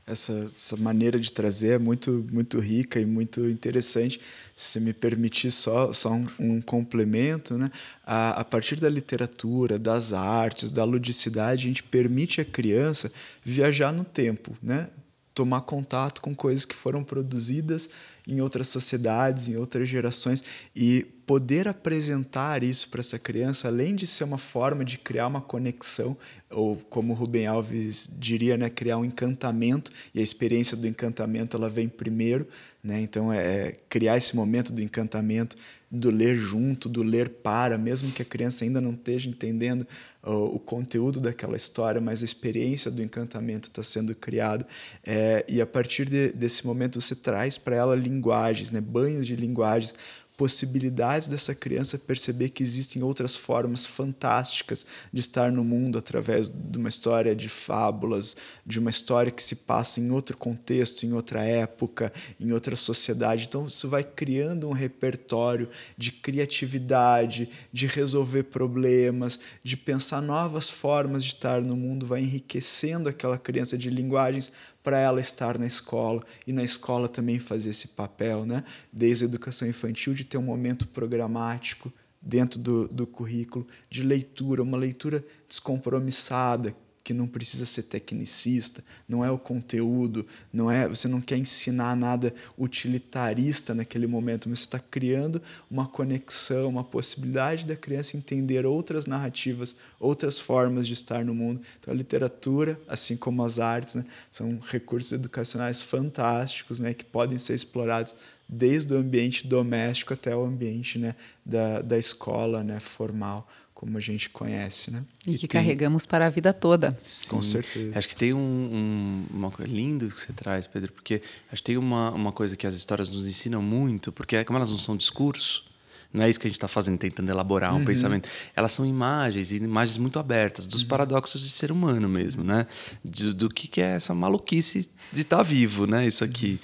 essa, essa maneira de trazer é muito, muito rica e muito interessante. Se me permitir só, só um, um complemento, né? A, a, partir da literatura, das artes, da ludicidade, a gente permite à criança viajar no tempo, né? tomar contato com coisas que foram produzidas em outras sociedades, em outras gerações e poder apresentar isso para essa criança, além de ser uma forma de criar uma conexão, ou como o Rubem Alves diria, né, criar um encantamento, e a experiência do encantamento ela vem primeiro, né? Então é criar esse momento do encantamento, do ler junto, do ler para, mesmo que a criança ainda não esteja entendendo o, o conteúdo daquela história, mas a experiência do encantamento está sendo criada. É, e a partir de, desse momento você traz para ela linguagens, né, banhos de linguagens, possibilidades dessa criança perceber que existem outras formas fantásticas de estar no mundo através de uma história de fábulas, de uma história que se passa em outro contexto, em outra época, em outra sociedade. Então, isso vai criando um repertório de criatividade, de resolver problemas, de pensar novas formas de estar no mundo, vai enriquecendo aquela criança de linguagens para ela estar na escola e na escola também fazer esse papel, né? desde a educação infantil, de ter um momento programático dentro do, do currículo de leitura, uma leitura descompromissada, que não precisa ser tecnicista, não é o conteúdo, não é você não quer ensinar nada utilitarista naquele momento, mas você está criando uma conexão, uma possibilidade da criança entender outras narrativas, outras formas de estar no mundo. Então a literatura, assim como as artes, né, são recursos educacionais fantásticos, né, que podem ser explorados desde o ambiente doméstico até o ambiente né, da, da escola né, formal como a gente conhece, né? E, e que tem... carregamos para a vida toda. Sim. Com certeza. Acho que tem um, um uma coisa lindo que você traz, Pedro, porque acho que tem uma, uma coisa que as histórias nos ensinam muito, porque como elas não são discurso, não é isso que a gente está fazendo, tentando elaborar um uhum. pensamento. Elas são imagens, e imagens muito abertas, dos uhum. paradoxos de ser humano mesmo, né? De, do que, que é essa maluquice de estar tá vivo, né? Isso aqui.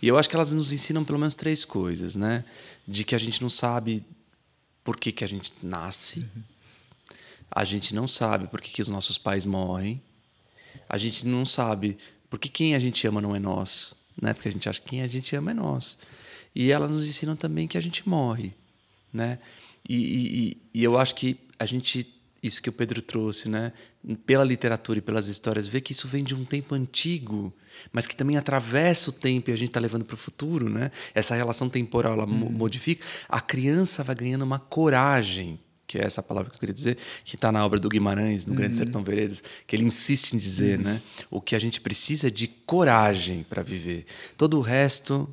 E eu acho que elas nos ensinam pelo menos três coisas, né? De que a gente não sabe por que, que a gente nasce. Uhum a gente não sabe por que, que os nossos pais morrem. A gente não sabe por que quem a gente ama não é nós. Né? Porque a gente acha que quem a gente ama é nós. E elas nos ensinam também que a gente morre. Né? E, e, e eu acho que a gente isso que o Pedro trouxe, né? Pela literatura e pelas histórias, vê que isso vem de um tempo antigo, mas que também atravessa o tempo e a gente está levando para o futuro, né? Essa relação temporal ela hum. modifica. A criança vai ganhando uma coragem que é essa palavra que eu queria dizer, que está na obra do Guimarães, no uhum. Grande Sertão Veredas, que ele insiste em dizer, uhum. né? O que a gente precisa é de coragem para viver. Todo o resto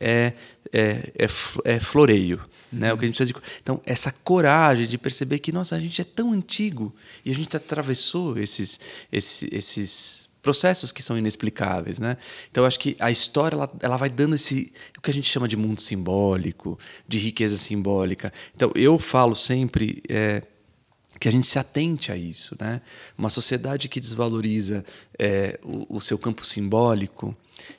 é, é, é, é floreio, uhum. né? O que a gente precisa de... Então, essa coragem de perceber que, nossa, a gente é tão antigo e a gente atravessou esses, esses, esses processos que são inexplicáveis, né? Então acho que a história ela, ela vai dando esse o que a gente chama de mundo simbólico, de riqueza simbólica. Então eu falo sempre é, que a gente se atente a isso, né? Uma sociedade que desvaloriza é, o, o, seu campo simbólico,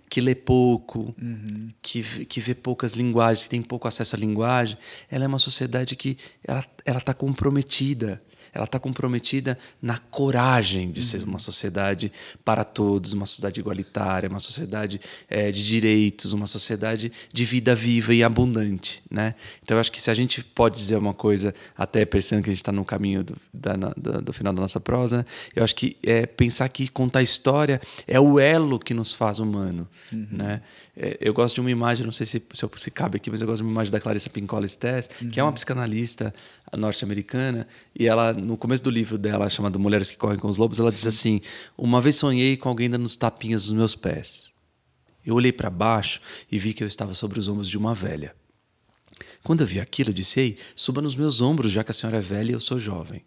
que lê pouco, uhum. que, que vê poucas linguagens, que tem pouco acesso à linguagem, ela é uma sociedade que ela ela está comprometida ela está comprometida na coragem de ser uma sociedade para todos, uma sociedade igualitária, uma sociedade é, de direitos, uma sociedade de vida viva e abundante, né? Então eu acho que se a gente pode dizer uma coisa, até pensando que a gente está no caminho do, da, do, do, final da nossa prosa, né? eu acho que é pensar que contar história é o elo que nos faz humano, uhum. né? É, eu gosto de uma imagem, não sei se, se, se, cabe aqui, mas eu gosto de uma imagem da Clarissa Pinkola Stess, uhum. que é uma uhum. psicanalista norte-americana, e ela, no começo do livro dela, chamado Mulheres que Correm com os Lobos, ela Sim. diz assim: Uma vez sonhei com alguém dando os tapinhas nos meus pés. Eu olhei para baixo e vi que eu estava sobre os ombros de uma velha. Quando eu vi aquilo, eu disse: Ei, suba nos meus ombros, já que a senhora é velha e eu sou jovem.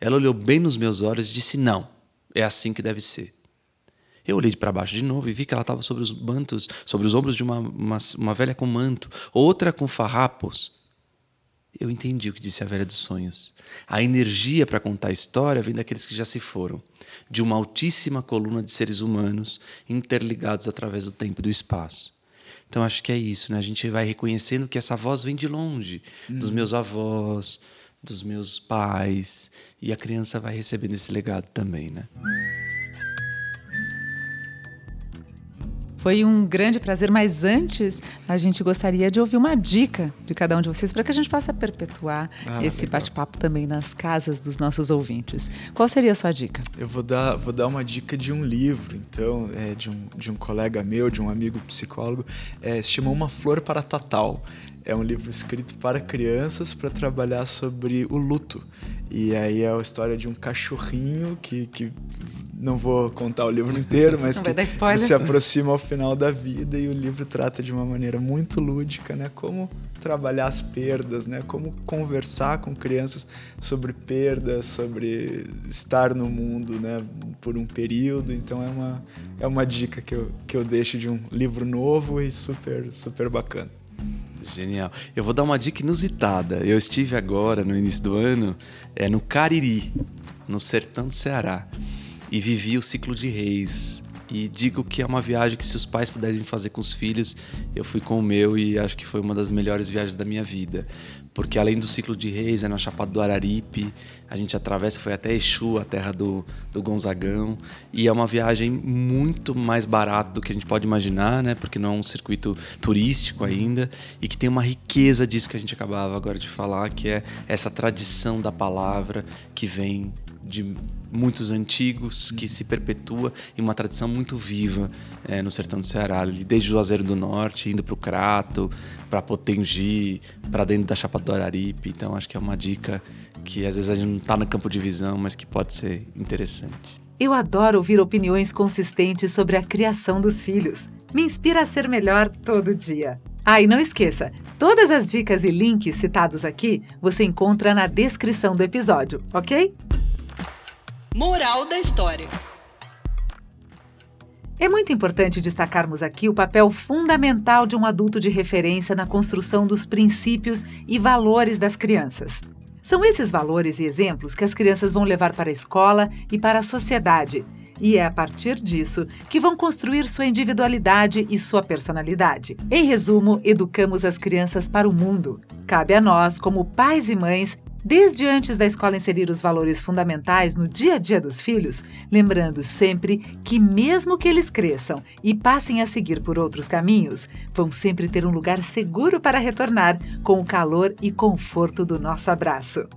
Ela olhou bem nos meus olhos e disse: Não, é assim que deve ser. Eu olhei para baixo de novo e vi que ela estava sobre os mantos, sobre os ombros de uma, uma, uma velha com manto, outra com farrapos. Eu entendi o que disse a velha dos sonhos. A energia para contar a história vem daqueles que já se foram, de uma altíssima coluna de seres humanos interligados através do tempo e do espaço. Então acho que é isso, né? A gente vai reconhecendo que essa voz vem de longe, uhum. dos meus avós, dos meus pais, e a criança vai recebendo esse legado também, né? Foi um grande prazer, mas antes a gente gostaria de ouvir uma dica de cada um de vocês para que a gente possa perpetuar ah, esse bate-papo também nas casas dos nossos ouvintes. Qual seria a sua dica? Eu vou dar, vou dar uma dica de um livro, então, é, de, um, de um colega meu, de um amigo psicólogo, é, se chama Uma Flor para Tatal. É um livro escrito para crianças para trabalhar sobre o luto. E aí é a história de um cachorrinho que, que não vou contar o livro inteiro, mas que se aproxima ao final da vida e o livro trata de uma maneira muito lúdica, né, como trabalhar as perdas, né, como conversar com crianças sobre perdas, sobre estar no mundo, né, por um período. Então é uma é uma dica que eu, que eu deixo de um livro novo e super super bacana. Genial. Eu vou dar uma dica inusitada. Eu estive agora, no início do ano, é, no Cariri, no sertão do Ceará, e vivi o ciclo de reis. E digo que é uma viagem que, se os pais pudessem fazer com os filhos, eu fui com o meu e acho que foi uma das melhores viagens da minha vida porque além do ciclo de reis, é na Chapada do Araripe, a gente atravessa, foi até Exu, a terra do, do Gonzagão, e é uma viagem muito mais barata do que a gente pode imaginar, né? Porque não é um circuito turístico ainda, e que tem uma riqueza disso que a gente acabava agora de falar, que é essa tradição da palavra que vem de muitos antigos que se perpetua e uma tradição muito viva é, no sertão do Ceará, desde o Juazeiro do Norte, indo para o Crato, para Potengi, para dentro da Chapada do Araripe. Então acho que é uma dica que às vezes a gente não está no campo de visão, mas que pode ser interessante. Eu adoro ouvir opiniões consistentes sobre a criação dos filhos. Me inspira a ser melhor todo dia. Ah, e não esqueça, todas as dicas e links citados aqui você encontra na descrição do episódio, ok? Moral da história. É muito importante destacarmos aqui o papel fundamental de um adulto de referência na construção dos princípios e valores das crianças. São esses valores e exemplos que as crianças vão levar para a escola e para a sociedade, e é a partir disso que vão construir sua individualidade e sua personalidade. Em resumo, educamos as crianças para o mundo. Cabe a nós, como pais e mães, desde antes da escola inserir os valores fundamentais no dia a dia dos filhos, lembrando sempre que, mesmo que eles cresçam e passem a seguir por outros caminhos, vão sempre ter um lugar seguro para retornar com o calor e conforto do nosso abraço.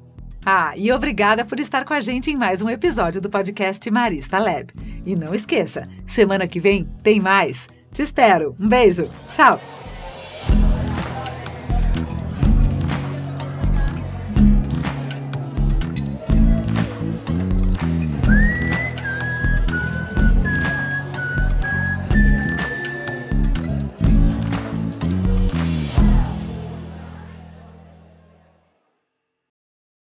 Ah, e obrigada por estar com a gente em mais um episódio do podcast Marista Lab. E não esqueça, semana que vem tem mais. Te espero. Um beijo. Tchau.